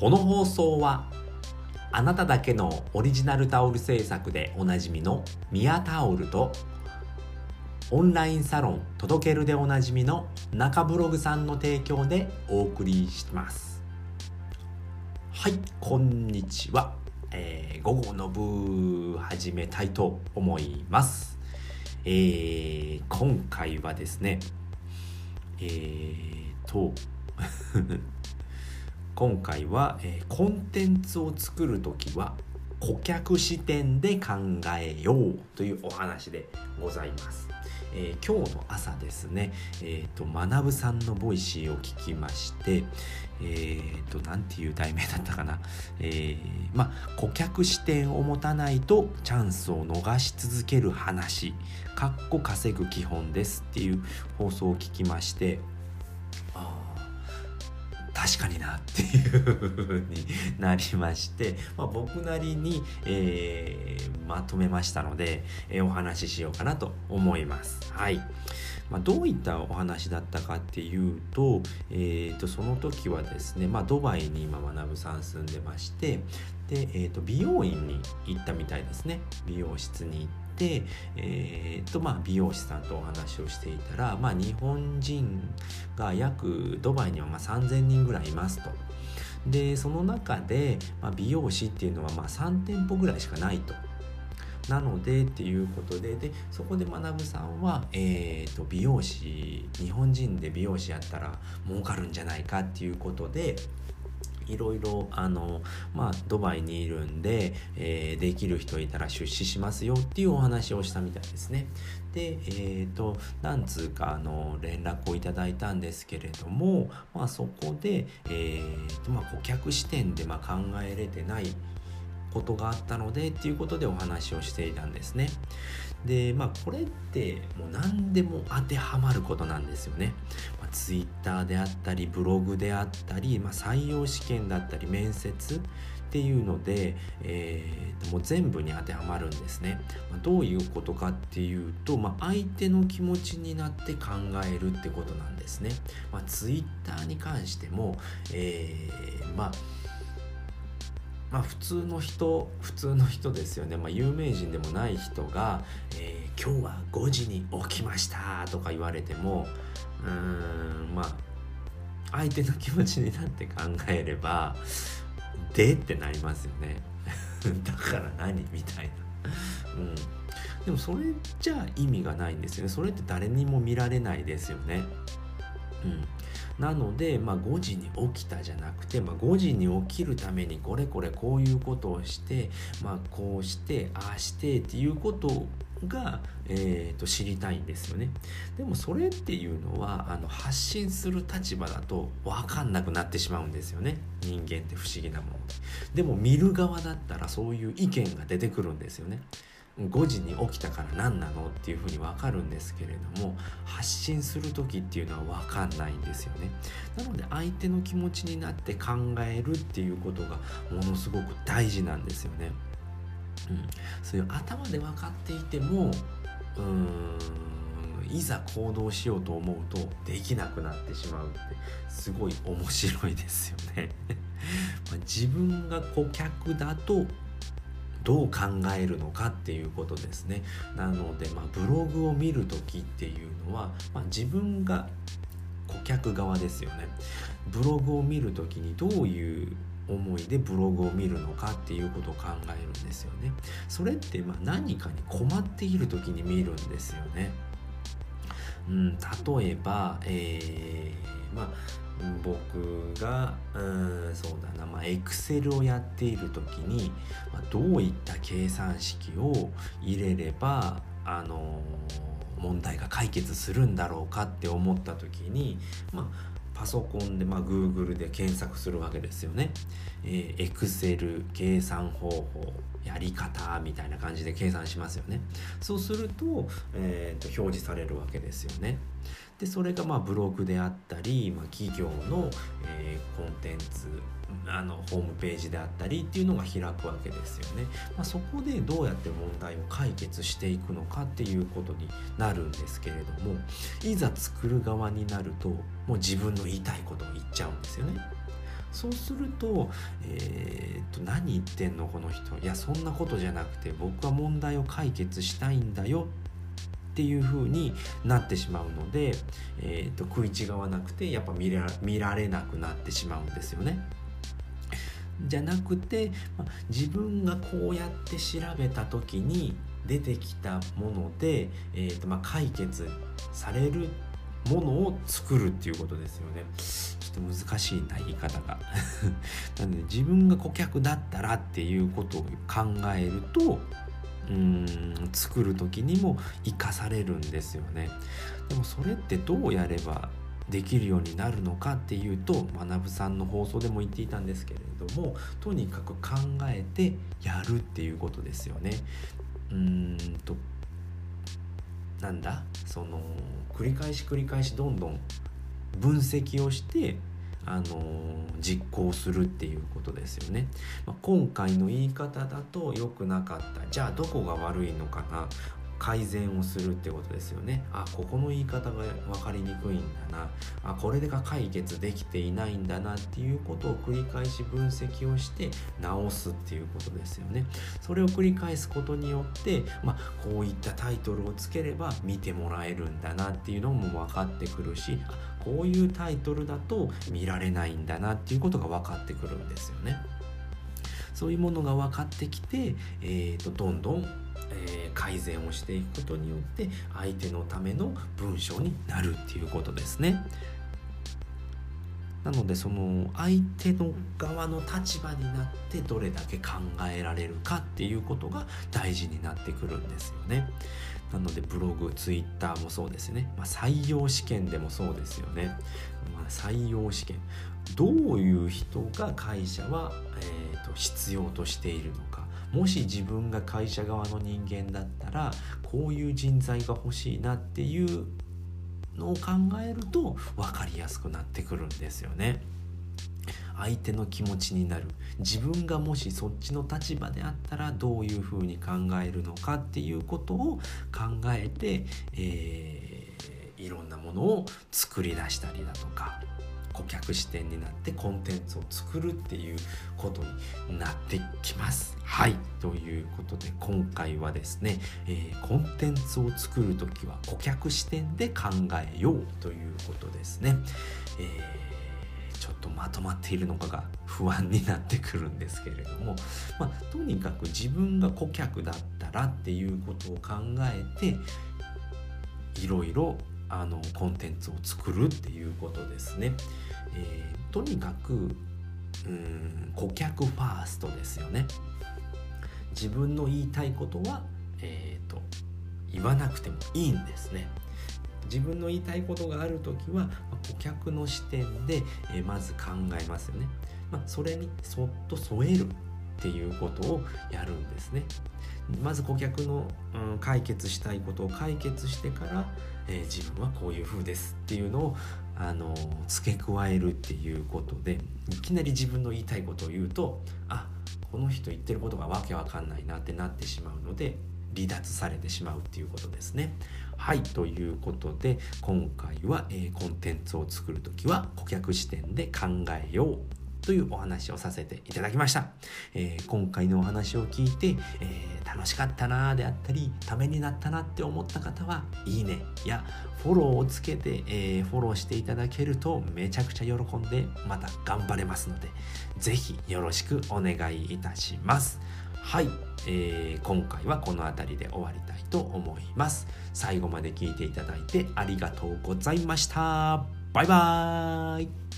この放送はあなただけのオリジナルタオル制作でおなじみのミヤタオルとオンラインサロン届けるでおなじみの中ブログさんの提供でお送りします。はいこんにちは、えー、午後の部始めたいと思います。えー、今回はですねえーと今回は、えー、コンテンツを作る時は顧客視点で考えようというお話でございます。えー、今日の朝ですね、えっ、ー、と、学さんの Voicy を聞きまして、えっ、ー、と、なんていう題名だったかな。えー、まあ、顧客視点を持たないとチャンスを逃し続ける話、かっこ稼ぐ基本ですっていう放送を聞きまして、確かになっていうふうになりまして、まあ、僕なりに、えー、まとめましたので、えー、お話ししようかなと思います。はい。まあ、どういったお話だったかっていうと,、えー、とその時はですね、まあ、ドバイに今学さん住んでましてで、えー、と美容院に行ったみたいですね美容室に行って。えーとまあ、美容師さんとお話をしていたら、まあ、日本人が約ドバイにはま3000人ぐらいいますと。でその中で、まあ、美容師っていうのはま3店舗ぐらいしかないと。なのでっていうことででそこで学さんは、えーと、美容師日本人で美容師やったら儲かるんじゃないかっていうことでいろいろあのまあドバイにいるんで、えー、できる人いたら出資しますよっていうお話をしたみたいですね。でえ、ー、と何通かあの連絡をいただいたんですけれども、まあ、そこで、えーとまあ、顧客視点でま考えれてないことがあったのでっていうことでお話をしていたんですね。でまあこれってもう何でも当てはまることなんですよね。まあ、Twitter であったりブログであったり、まあ、採用試験だったり面接っていうので、えー、もう全部に当てはまるんですね。まあ、どういうことかっていうと、まあ、相手の気持ちになって考えるってことなんですね。まあ、Twitter に関しても、えー、まあまあ普通の人普通の人ですよね、まあ、有名人でもない人が、えー、今日は5時に起きました」とか言われてもうーんまあ相手の気持ちになって考えれば「で?」ってなりますよね。だから何みたいな。うん。でもそれじゃ意味がないんですよね。それって誰にも見られないですよね。うん。なので、まあ、5時に起きたじゃなくて、まあ、5時に起きるためにこれこれこういうことをして、まあ、こうしてああしてっていうことが、えー、と知りたいんですよね。でもそれっていうのはあの発信する立場だと分かんなくなってしまうんですよね。人間って不思議なもので。でも見る側だったらそういう意見が出てくるんですよね。5時に起きたから何なのっていうふうに分かるんですけれども発信する時っていうのは分かんないんですよね。なので相手の気持ちになって考えるっていうことがものすごく大事なんですよね、うん、そういう頭で分かっていてもうーんいざ行動しようと思うとできなくなってしまうってすごい面白いですよね。ま自分が顧客だとどう考えるのかっていうことですね。なので、まあ、ブログを見る時っていうのは、まあ、自分が顧客側ですよね。ブログを見る時にどういう思いでブログを見るのかっていうことを考えるんですよね。それってま何かに困っている時に見るんですよね。うん例えばえー、まあ僕がうんそうだなまあエクセルをやっている時に、まあ、どういった計算式を入れればあの、問題が解決するんだろうかって思った時にまあパソコンで、まあ、Google で検索するわけですよね。えー、Excel 計算方法やり方みたいな感じで計算しますよね。そうすると,、えー、と表示されるわけですよね。でそれがまあブログであったり、まあ、企業の、えー、コンテンツあのホームページであったりっていうのが開くわけですよね。まあ、そこでどうやって問題を解決していくのかっていうことになるんですけれどもいざ作る側になるともう自分の言いたいことを言っちゃうんですよね。そうすると,、えー、と何言ってんのこの人いやそんなことじゃなくて僕は問題を解決したいんだよっていう風になってしまうので、えー、と食い違わなくてやっぱ見ら見られなくなってしまうんですよね。じゃなくて、ま自分がこうやって調べた時に出てきたもので、えーとまあ、解決されるものを作るっていうことですよね。ちょっと難しいな言い方が。なので自分が顧客だったらっていうことを考えるとうん作る時にも生かされるんですよね。でもそれってどうやればできるようになるのかっていうと学さんの放送でも言っていたんですけれどもとにかく考えてやるっていうことですよね。うーんとなんだ？その繰り返し繰り返しどんどん分析をしてあの実行するっていうことですよね、まあ、今回の言い方だと良くなかった。じゃあどこが悪いのかな？改善をするってことですよね。あここの言い方が分かりにくいんだな。あこれが解決できていないんだなっていうことを繰り返し分析をして直すっていうことですよね。それを繰り返すことによって、まあ、こういったタイトルをつければ見てもらえるんだなっていうのも分かってくるしこういうタイトルだと見られないんだなっていうことが分かってくるんですよね。そういうものが分かってきて、えーとどんどんえー、改善をしていくことによって相手のための文章になるっていうことですね。なのでその相手の側の立場になってどれだけ考えられるかっていうことが大事になってくるんですよね。なのでブログ、ツイッターもそうですね。まあ、採用試験でもそうですよね。まあ、採用試験。どういう人が会社は、えーと必要としているのか。もし自分が会社側の人間だったらこういう人材が欲しいなっていうのを考えると分かりやすくなってくるんですよね。相手の気持ちになる自分がもしそっちの立場であったらどういうふうに考えるのかっていうことを考えて、えー、いろんなものを作り出したりだとか顧客視点になってコンテンツを作るっていうことになってきます。はいということで今回はですね、えー、コンテンツを作る時は顧客視点で考えようということですね。えー、ちょっとまとまっているのかが不安になってくるんですけれども、まあ、とにかく自分が顧客だったらっていうことを考えていろいろあのコンテンツを作るっていうことですね。えー、とにかくうん顧客ファーストですよね。自分の言いたいことは、えーと、言わなくてもいいんですね。自分の言いたいことがある時は顧客の視点で、えー、まず考えますよね。まあ、それにそっと添えるっていうことをやるんですね。まず顧客の、うん、解決したいことを解決してから、えー、自分はこういう風ですっていうのをあの付け加えるっていうことでいきなり自分の言いたいことを言うとあこの人言ってることがわけわかんないなってなってしまうので離脱されてしまうっていうことですね。はいということで今回は、えー、コンテンツを作る時は顧客視点で考えようというお話をさせていただきました。えー、今回のお話を聞いて、えー、楽しかったなであったり、ためになったなって思った方は、いいねやフォローをつけて、えー、フォローしていただけるとめちゃくちゃ喜んで、また頑張れますので、ぜひよろしくお願いいたします。はい、えー、今回はこの辺りで終わりたいと思います。最後まで聞いていただいてありがとうございました。バイバーイ